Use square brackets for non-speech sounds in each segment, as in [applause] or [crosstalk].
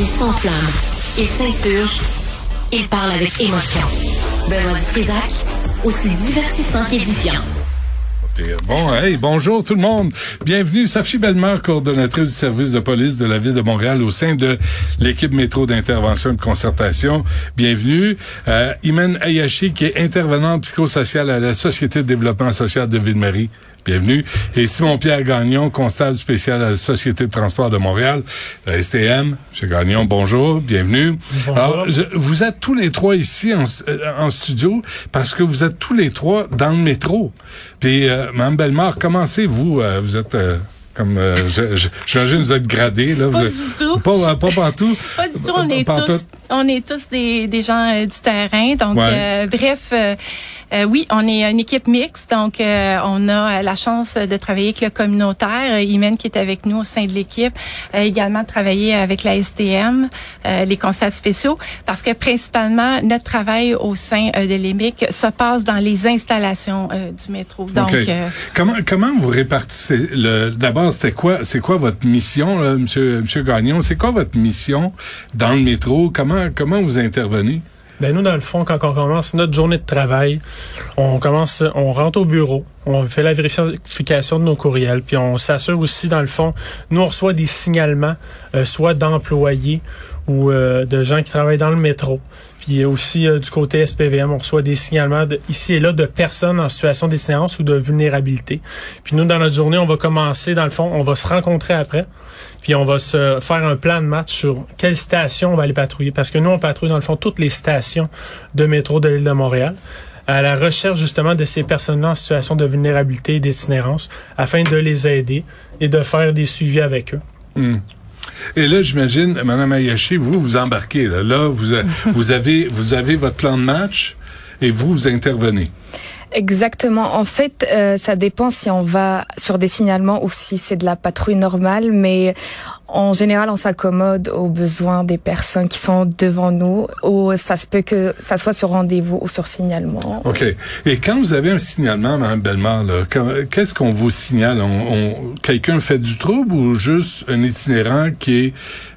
Il s'enflamme, il s'insurge, il parle avec émotion. Benoît Dutrisac, aussi divertissant qu'édifiant. Bon, hey, bonjour tout le monde. Bienvenue, Sophie Bellemare, coordonnatrice du service de police de la ville de Montréal au sein de l'équipe métro d'intervention et de concertation. Bienvenue. Euh, Imen Ayashi, qui est intervenante psychosociale à la Société de développement social de Ville-Marie. Bienvenue. Et Simon-Pierre Gagnon, constable spécial à la Société de transport de Montréal, la STM. Monsieur Gagnon, bonjour. Bienvenue. Bonjour. Alors, je- vous êtes tous les trois ici en, euh, en studio parce que vous êtes tous les trois dans le métro. Puis, euh, Mme Bellemare, commencez-vous. euh, vous êtes... euh, comme euh, je- je- j'imagine vous êtes gradé là. Pas vous du tout. Pas, euh, pas partout. [laughs] Pas du tout. On est tous, tout. on est tous des, des gens euh, du terrain. Donc, Ouais. euh, bref, euh, oui, on est une équipe mixte. Donc, euh, on a la chance de travailler avec le communautaire. Euh, Imen qui est avec nous au sein de l'équipe, euh, également de travailler avec la STM, euh, les constables spéciaux, parce que principalement notre travail au sein euh, de l'EMIC se passe dans les installations euh, du métro. Donc, euh, comment comment vous répartissez le d'abord c'était quoi c'est quoi votre mission là, monsieur monsieur Gagnon? C'est quoi votre mission dans le métro? Comment comment vous intervenez? Ben nous, dans le fond, quand on commence notre journée de travail, on commence, on rentre au bureau, on fait la vérification de nos courriels, puis on s'assure aussi, dans le fond, nous, on reçoit des signalements, euh, soit d'employés ou euh, de gens qui travaillent dans le métro. Puis aussi euh, du côté SPVM, on reçoit des signalements ici et là de personnes en situation d'essence ou de vulnérabilité. Puis nous, dans notre journée, on va commencer, dans le fond, on va se rencontrer après, puis on va se faire un plan de match sur quelle station on va aller patrouiller. Parce que nous, on patrouille, dans le fond, toutes les stations de métro de l'île de Montréal à la recherche justement de ces personnes-là en situation de vulnérabilité et d'itinérance afin de les aider et de faire des suivis avec eux. Hmm. Et là, j'imagine, Madame Ayashi, vous vous embarquez là. Là, vous a- [laughs] vous avez vous avez votre plan de match et vous vous intervenez. Exactement. En fait, euh, ça dépend si on va sur des signalements ou si c'est de la patrouille normale, mais en général, on s'accommode aux besoins des personnes qui sont devant nous, ou ça se peut que ça soit sur rendez-vous ou sur signalement. OK. Et quand vous avez un signalement, Mme Bellemare, qu'est-ce qu'on vous signale? On, on- quelqu'un fait du trouble ou juste un itinérant qui est,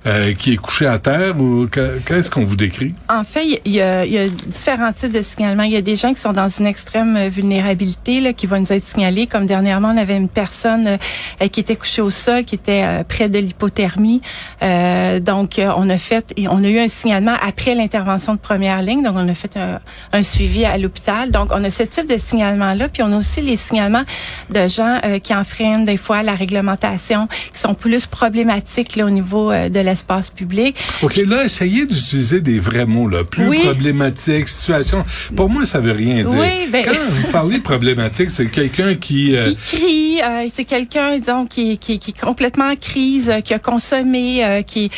euh, qui est couché à terre ou que- qu'est-ce qu'on vous décrit? En fait, il y, a, il y a différents types de signalements. Il y a des gens qui sont dans une extrême vulnérabilité, là, qui vont nous être signalés. Comme dernièrement, on avait une personne euh, qui était couchée au sol, qui était euh, près de Euh, donc, euh, on a fait, on a eu un signalement après l'intervention de première ligne. Donc, on a fait un, un suivi à l'hôpital. Donc, on a ce type de signalement-là. Puis, on a aussi les signalements de gens euh, qui enfreignent des fois la réglementation, qui sont plus problématiques là, au niveau euh, de l'espace public. OK, là, essayez d'utiliser des vrais mots, là. Plus Oui. problématique, situation. Pour moi, ça veut rien dire. Oui, ben- Quand vous parlez problématique, c'est quelqu'un qui... qui crie, c'est quelqu'un disons qui, qui, qui est complètement en crise, qui a consommé, euh, qui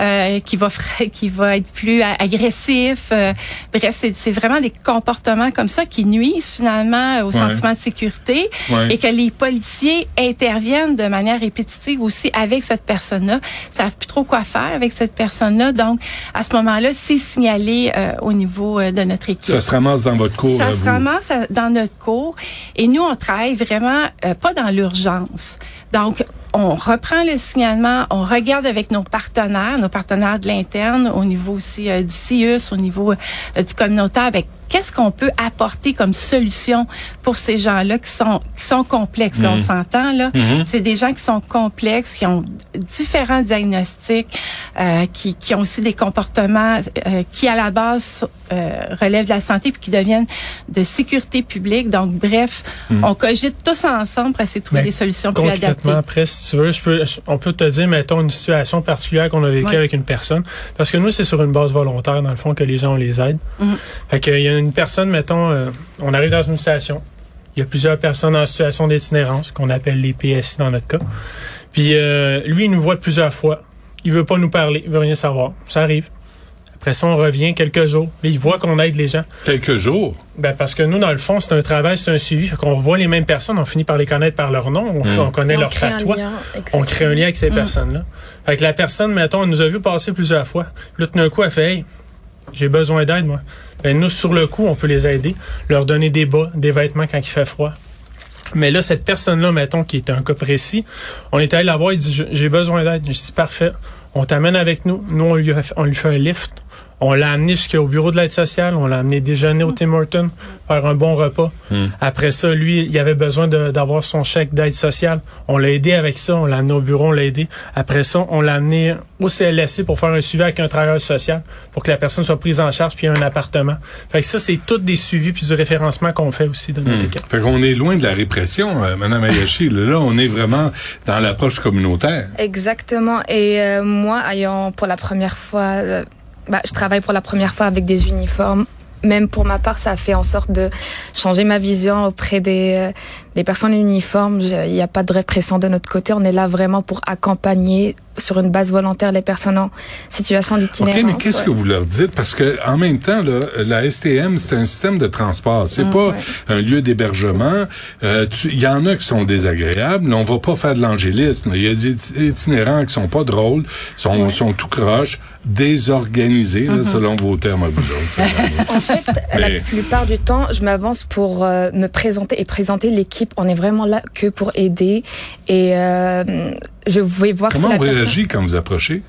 euh, qui va [laughs] qui va être plus agressif. euh, bref, c'est c'est vraiment des comportements comme ça qui nuisent finalement au Ouais. sentiment de sécurité Ouais. et que les policiers interviennent de manière répétitive aussi avec cette personne-là, savent plus trop quoi faire avec cette personne-là. Donc à ce moment-là, c'est signalé euh, au niveau euh, de notre équipe. ça se ramasse dans votre cours. Ça se vous? ramasse dans notre cours et nous, on travaille vraiment euh, pas dans l'urgence. Donc, on reprend le signalement, on regarde avec nos partenaires, nos partenaires de l'interne, au niveau aussi euh, du CIUS, au niveau euh, du communautaire, avec qu'est-ce qu'on peut apporter comme solution pour ces gens-là qui sont qui sont complexes? Là, on s'entend là. C'est des gens qui sont complexes, qui ont différents diagnostics, euh, qui, qui ont aussi des comportements euh, qui à la base euh, relèvent de la santé puis qui deviennent de sécurité publique. Donc bref, on cogite tous ensemble pour essayer de trouver Mais des solutions plus adaptées. Concrètement, après, si tu veux, je peux, je- on peut te dire, mettons, une situation particulière qu'on a vécue Ouais. avec une personne. Parce que nous, c'est sur une base volontaire, dans le fond, que les gens, on les aide. Mhm. Fait qu'il y a une personne, mettons, euh, on arrive dans une station. Il y a plusieurs personnes en situation d'itinérance, qu'on appelle les PSI dans notre cas. Puis euh, lui, il nous voit plusieurs fois. Il veut pas nous parler, il veut rien savoir. Ça arrive. Après ça, on revient quelques jours. Mais il voit qu'on aide les gens. Quelques jours? Ben parce que nous, dans le fond, c'est un travail, c'est un suivi. Fait qu'on voit les mêmes personnes, on finit par les connaître par leur nom, on, on connaît leur patois. On crée un lien avec ces personnes-là. Fait que la personne, mettons, elle nous a vu passer plusieurs fois. Là, tout d'un coup, elle fait Hey, j'ai besoin d'aide, moi. Ben, nous, sur le coup, on peut les aider, leur donner des bas, des vêtements quand il fait froid. Mais là, cette personne-là, mettons, qui est un cas précis, on est allé la voir, il dit J'ai besoin d'aide. J'ai dit Parfait. on t'amène avec nous. Nous, on lui, on lui fait un lift. On l'a amené jusqu'au bureau de l'aide sociale. On l'a amené déjeuner au Tim Hortons, faire un bon repas. Hmm. Après ça, lui, il avait besoin d'avoir son chèque d'aide sociale. On l'a aidé avec ça. On l'a amené au bureau, on l'a aidé. Après ça, on l'a amené au CLSC pour faire un suivi avec un travailleur social pour que la personne soit prise en charge puis un appartement. Fait que ça, c'est tout des suivis puis du référencement qu'on fait aussi dans notre équipe. Fait qu'on est loin de la répression, euh, Madame Ayashi. là, on est vraiment dans l'approche communautaire. Exactement. Et euh, moi, ayant pour la première fois, euh, bah, je travaille pour la première fois avec des uniformes. Même pour ma part, ça a fait en sorte de changer ma vision auprès des, euh, des personnes en uniforme. Je- Il n'y a pas de répression de notre côté. On est là vraiment pour accompagner sur une base volontaire les personnes en situation OK, d'itinérance. mais qu'est-ce ouais. que vous leur dites? Parce que en même temps, là, la STM, c'est un système de transport. C'est Mm, pas ouais. un lieu d'hébergement. Euh, Il y en a qui sont désagréables. On va pas faire de l'angélisme. Il y a des iti- itinérants qui sont pas drôles, sont, sont tout croches, désorganisés, là, Mm-hmm. selon vos termes à vous autres. [laughs] En fait, Mais- la plupart du temps, je m'avance pour euh, me présenter et présenter l'équipe. On est vraiment là que pour aider. Et euh, je vais voir Comment si on la personne... réagit quand vous approchez?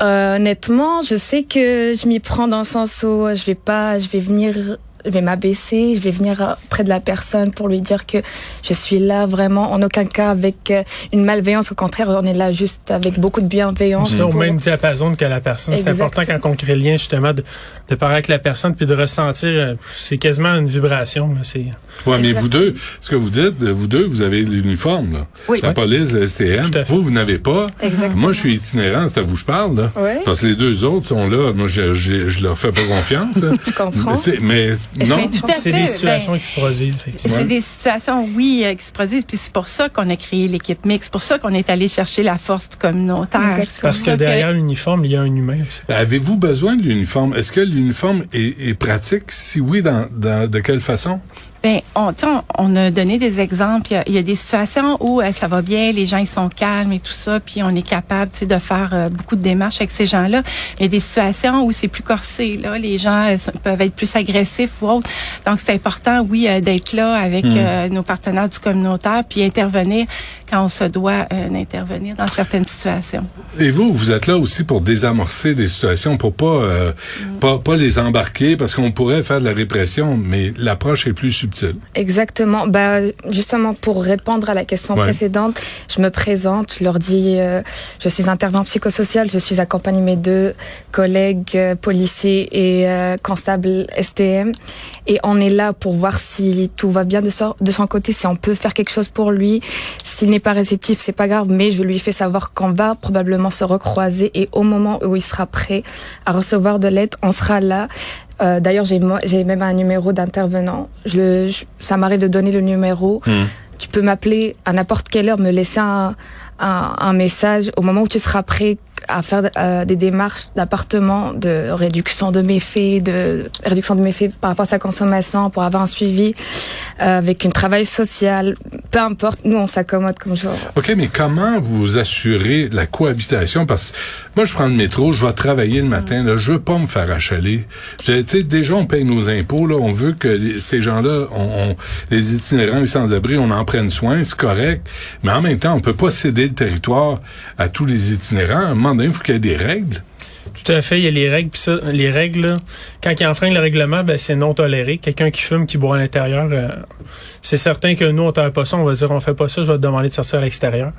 Euh, honnêtement, je sais que je m'y prends dans le sens où je vais pas, je vais venir, je vais m'abaisser, je vais venir près de la personne pour lui dire que je suis là vraiment en aucun cas avec euh, une malveillance. Au contraire, on est là juste avec beaucoup de bienveillance. C'est au pour- même diapason que la personne. C'est important quand on crée le lien, justement, de, de parler avec la personne puis de ressentir. euh, C'est quasiment une vibration. là. C'est Ouais, mais vous deux, ce que vous dites, vous deux, vous avez l'uniforme, là. Oui. La police, la STM. Vous, vous n'avez pas. Exactement. Moi, je suis itinérant, c'est à vous que je parle, là. Parce que les deux autres sont là. Moi, je, je, je leur fais pas confiance. [laughs] Je comprends. mais, non. c'est des situations ben, qui se produisent, effectivement. C'est des situations, oui, qui se produisent. Puis c'est pour ça qu'on a créé l'équipe mixte. C'est pour ça qu'on est allé chercher la force du communautaire. Exact. C'est pour Parce que derrière l'uniforme, il y a un humain aussi. Avez-vous besoin de l'uniforme? Est-ce que l'uniforme est, est pratique? Si oui, dans, dans, de quelle façon? Ben, on, on, on a donné des exemples. Il y a, il y a des situations où euh, ça va bien, les gens ils sont calmes et tout ça, puis on est capable tu sais, de faire euh, beaucoup de démarches avec ces gens-là. Il y a des situations où c'est plus corsé. Là, les gens euh, peuvent être plus agressifs ou autres. Donc c'est important, oui, euh, d'être là avec euh, nos partenaires du communautaire, puis intervenir quand on se doit euh, d'intervenir dans certaines situations. Et vous, vous êtes là aussi pour désamorcer des situations, pour pas, euh, pas, pas les embarquer, parce qu'on pourrait faire de la répression, mais l'approche est plus subtile. Exactement. Bah, justement, pour répondre à la question Ouais. précédente, je me présente, je leur dis, euh, je suis intervenant psychosocial, je suis accompagnée de mes deux collègues euh, policiers et euh, constables STM. Et on est là pour voir si tout va bien de, son- de son côté, si on peut faire quelque chose pour lui. S'il n'est pas réceptif, c'est pas grave, mais je lui fais savoir qu'on va probablement se recroiser et au moment où il sera prêt à recevoir de l'aide, on sera là. Euh, D'ailleurs, j'ai même un numéro d'intervenant. Je, je- ça m'arrive de donner le numéro. Tu peux m'appeler à n'importe quelle heure, me laisser un, un, un message au moment où tu seras prêt à faire euh, des démarches d'appartement, de réduction de méfaits, de réduction de méfaits par rapport à sa consommation, pour avoir un suivi euh, avec une travail social. Peu importe, nous on s'accommode comme genre. OK, mais comment vous assurez la cohabitation? Parce que moi, je prends le métro, je vais travailler le matin, là, je veux pas me faire achaler. Tu sais, déjà, on paye nos impôts, là, on veut que ces gens-là, on- les itinérants, les sans-abri, on en prenne soin, c'est correct. Mais en même temps, on peut pas céder le territoire à tous les itinérants. Il faut qu'il y ait des règles. Tout à fait, il y a les règles. Puis ça, les règles, quand ils enfreignent le règlement, ben, c'est non toléré. Quelqu'un qui fume, qui boit à l'intérieur, euh, c'est certain que nous, on ne pas ça. On va dire, on fait pas ça, je vais te demander de sortir à l'extérieur.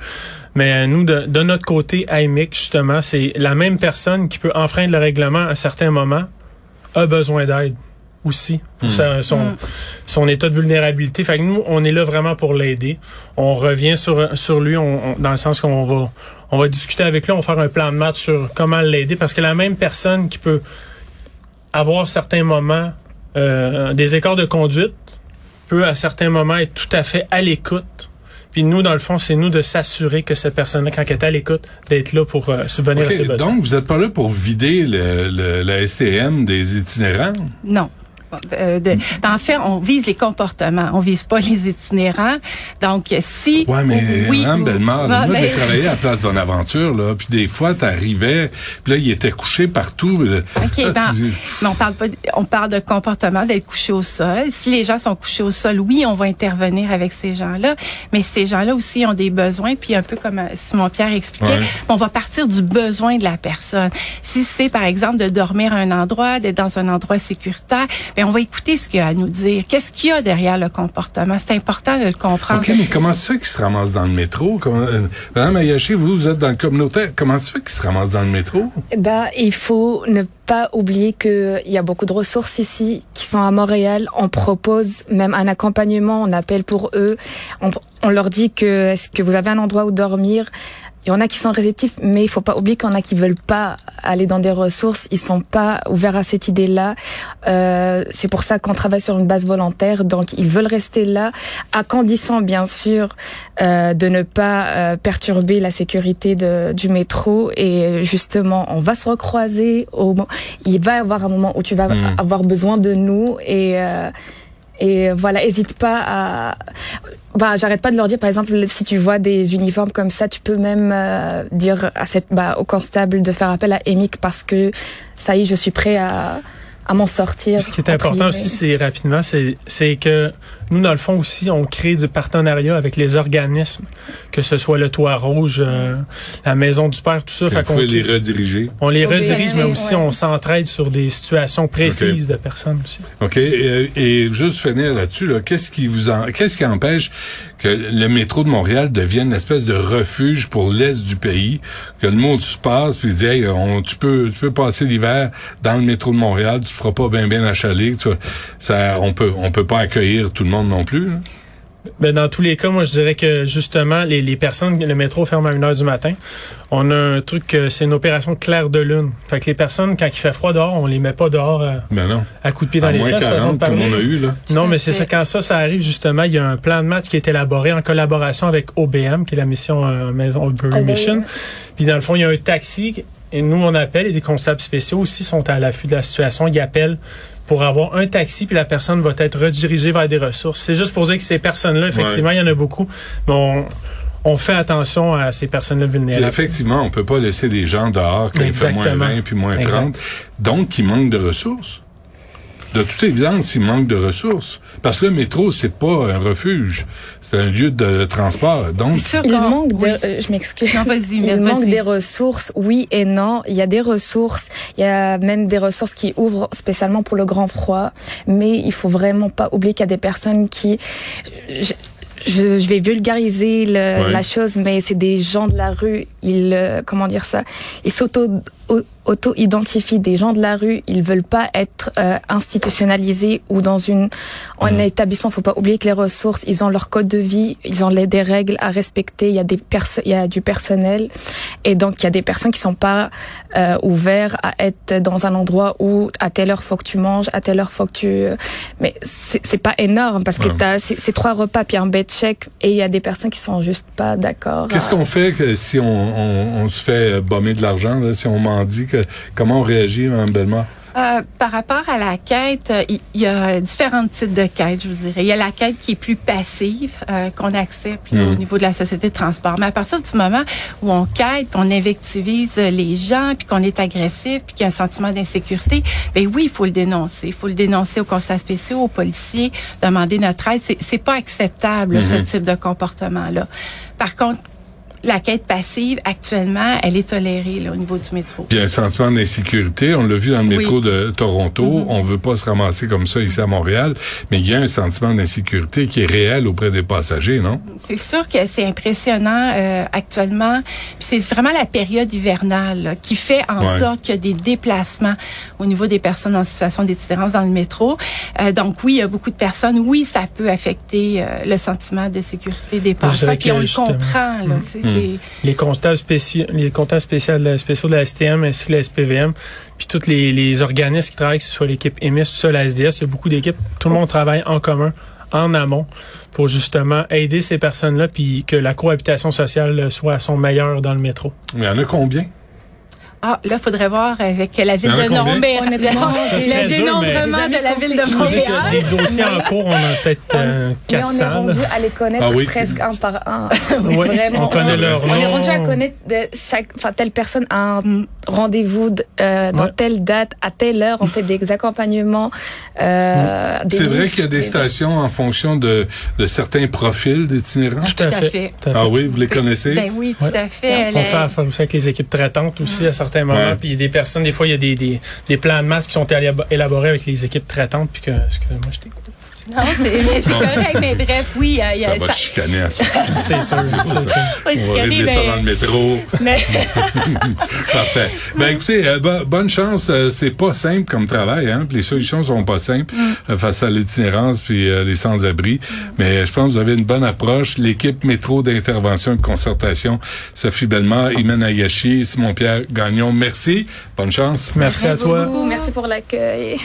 Mais euh, nous, de, de notre côté, IMIC, justement, c'est la même personne qui peut enfreindre le règlement à un certain moment, a besoin d'aide aussi pour sa- son, son état de vulnérabilité. Fait que nous, on est là vraiment pour l'aider. On revient sur, sur lui on- on- dans le sens qu'on va, on va discuter avec lui, on va faire un plan de match sur comment l'aider parce que la même personne qui peut avoir certains moments euh, des écarts de conduite peut à certains moments être tout à fait à l'écoute. Puis nous, dans le fond, c'est nous de s'assurer que cette personne-là, quand elle est à l'écoute, d'être là pour euh, subvenir à ses besoins. donc, vous n'êtes pas là pour vider le, le- la STM des itinérants? Non. Euh, de, en fait, on vise les comportements, on vise pas les itinérants. Donc, si... Ouais, mais oui, Mme Bellemare, moi, j'ai ben- travaillé à Place Bonaventure, là, puis des fois, t'arrivais, puis là, il était couché partout. là. OK, Là, ben, tu dis, mais on parle pas, on parle de comportement d'être couché au sol. Si les gens sont couchés au sol, oui, on va intervenir avec ces gens-là, mais ces gens-là aussi ont des besoins, puis un peu comme euh, Simon Pierre expliquait, Ouais. on va partir du besoin de la personne. Si c'est par exemple de dormir à un endroit, d'être dans un endroit sécuritaire, ben on va écouter ce qu'il y a à nous dire. Qu'est-ce qu'il y a derrière le comportement? C'est important de le comprendre. OK, mais comment ça qu'ils se ramassent dans le métro? Comment, euh, Madame Ayashi, vous, vous êtes dans le communautaire. Comment ça fait qu'ils se ramassent dans le métro? Bah, il faut ne pas oublier qu'il y a beaucoup de ressources ici qui sont à Montréal. On propose même un accompagnement, on appelle pour eux. On, on leur dit que est-ce que vous avez un endroit où dormir? Il y en a qui sont réceptifs, mais il faut pas oublier qu'il y en a qui veulent pas aller dans des ressources. Ils sont pas ouverts à cette idée-là. Euh, c'est pour ça qu'on travaille sur une base volontaire. Donc, ils veulent rester là, à condition, bien sûr, euh, de ne pas euh, perturber la sécurité de, du métro. Et justement, on va se recroiser. Au, il va y avoir un moment où tu vas Mm. avoir besoin de nous et euh, et voilà, hésite pas à. Bah, j'arrête pas de leur dire, par exemple, si tu vois des uniformes comme ça, tu peux même euh, dire à cette, bah, au constable de faire appel à EMIC parce que ça y est, je suis prêt à, à m'en sortir. Ce qui est important aussi, c'est rapidement, c'est c'est que nous, dans le fond aussi, on crée du partenariat avec les organismes, que ce soit le Toit Rouge, euh, la Maison du Père, tout ça. Vous Fait pouvez les rediriger. on les redirige, mais aussi ouais. on s'entraide sur des situations précises de personnes aussi. OK. Et, et juste finir là-dessus, là, qu'est-ce qui vous en, qu'est-ce qui empêche que le métro de Montréal devienne une espèce de refuge pour l'Est du pays, que le monde se passe puis dit, hey, on, tu peux, tu peux passer l'hiver dans le métro de Montréal, tu feras pas bien bien tu vois. ça, on peut, on peut pas accueillir tout le monde non plus. là. Ben, dans tous les cas, moi, je dirais que justement, les, les personnes, le métro ferme à 1 heure du matin. On a un truc, c'est une opération claire de lune. Fait que les personnes, quand il fait froid dehors, on les met pas dehors euh, Ben non. à coups de pied dans À les moins fesses, façon de 40, comme parler. on a eu, là. Non, à mais c'est ça. Quand ça, ça arrive, justement, il y a un plan de match qui est élaboré en collaboration avec OBM, qui est la mission euh, Maison Oldbury OBM. Mission. Puis dans le fond, il y a un taxi et nous, on appelle et des constables spéciaux aussi sont à l'affût de la situation. Ils appellent pour avoir un taxi, puis la personne va être redirigée vers des ressources. C'est juste pour dire que ces personnes-là, effectivement, il y en a beaucoup, mais on, fait attention à ces personnes-là vulnérables. effectivement, on peut pas laisser les gens dehors quand il fait moins Exactement. 20 puis moins 30. Exact. Donc, il manque de ressources. De toute évidence, il manque de ressources. Parce que le métro, c'est pas un refuge. C'est un lieu de transport. Donc, Il manque de, oui. euh, je m'excuse. Il manque des ressources, oui et non. Il y a des ressources, il y a même des ressources qui ouvrent spécialement pour le grand froid, mais il faut vraiment pas oublier qu'il y a des personnes qui, je, je, je vais vulgariser le- Ouais. la chose, mais c'est des gens de la rue. Ils, euh, comment dire ça? Ils s'auto au- auto-identifient des gens de la rue. Ils veulent pas être euh, institutionnalisés ou dans une en Mhm. établissement. Faut pas oublier que les ressources, ils ont leur code de vie, ils ont les, des règles à respecter. Il y a des il y a du personnel et donc il y a des personnes qui sont pas euh, ouverts à être dans un endroit où à telle heure faut que tu manges, à telle heure faut que tu. Mais c'est pas énorme parce que Ouais. t'as c'est c'est trois repas puis un bed check et il y a des personnes qui sont juste pas d'accord. qu'est-ce à- qu'on fait si on, on, on se fait euh, bomber de l'argent, si on m'en dit que comment on réagit, Mme Bellemare? Euh, par rapport à la quête, euh, il y, a différents types de quêtes, je vous dirais. Il y a la quête qui est plus passive, euh, qu'on accepte là, au niveau de la société de transport. Mais à partir du moment où on quête, qu'on invectivise les gens, puis qu'on est agressif, puis qu'il y a un sentiment d'insécurité, ben oui, il faut le dénoncer. Il faut le dénoncer aux constats spéciaux, aux policiers, demander notre aide. C'est, pas acceptable, ce Mhm. type de comportement-là. Par contre, la quête passive, actuellement, elle est tolérée là, au niveau du métro. Il y a un sentiment d'insécurité. On l'a vu dans le Oui. métro de Toronto. Mhm. On veut pas se ramasser comme ça ici à Montréal, mais il y a un sentiment d'insécurité qui est réel auprès des passagers, non? C'est sûr que c'est impressionnant euh, actuellement. C'est vraiment la période hivernale là, qui fait en Ouais. sorte qu'il y a des déplacements au niveau des personnes en situation d'itinérance dans le métro. Euh, donc oui, il y a beaucoup de personnes. Oui, ça peut affecter euh, le sentiment de sécurité des passagers. Puis on le comprend. Là, Mm. C'est- les constables spéciaux, les comptables spéciaux de la, spéciaux de la STM ainsi que la SPVM, puis tous les, les organismes qui travaillent, que ce soit l'équipe EMIS, tout ça, la SDS, il y a beaucoup d'équipes. Tout le monde travaille en commun, en amont, pour justement aider ces personnes-là, puis que la cohabitation sociale soit à son meilleur dans le métro. Il y en a combien? Ah, là, faudrait voir avec la ville Il y en a de? Montréal. Le dénombrement de la ville de Montréal. des dossiers en cours, on a peut-être euh, Mais on 400. est rendu à les connaître Ah oui. presque un par un. [laughs] Oui, Vraiment. on connaît leur On nom. est rendu à connaître de chaque, enfin, telle personne a un Mm. rendez-vous de- euh, dans Ouais. telle date, à telle heure. On fait des accompagnements. Euh, des C'est vrai qu'il y a des stations en fonction de, de certains profils d'itinérants. Tout à Tout fait. fait. Tout à fait. Ah oui, vous les connaissez? Ben oui, tout Ouais. à fait. On fait avec les équipes traitantes aussi à certains Puis des personnes, des fois, il y a des, des, des plans de masse qui sont élab- élaborés avec les équipes traitantes. Puis que, je t'écoute. Non, c'est mais c'est correct, mais bref, oui, il y a- y Ça a- va ça- chicaner à sortie. [laughs] C'est sûr. On je va régler mais- ça dans le métro. [laughs] mais- [laughs] Parfait. Ben écoutez, euh, bo- bonne chance. Euh, c'est pas simple comme travail, hein. les solutions sont pas simples Mm. euh, face à l'itinérance puis euh, les sans-abri. Mais je pense que vous avez une bonne approche. L'équipe métro d'intervention et de concertation, Sophie Bellemare, Imen Ayashi, Simon-Pierre Gagnon, merci. Bonne chance. Merci à toi. Merci pour l'accueil.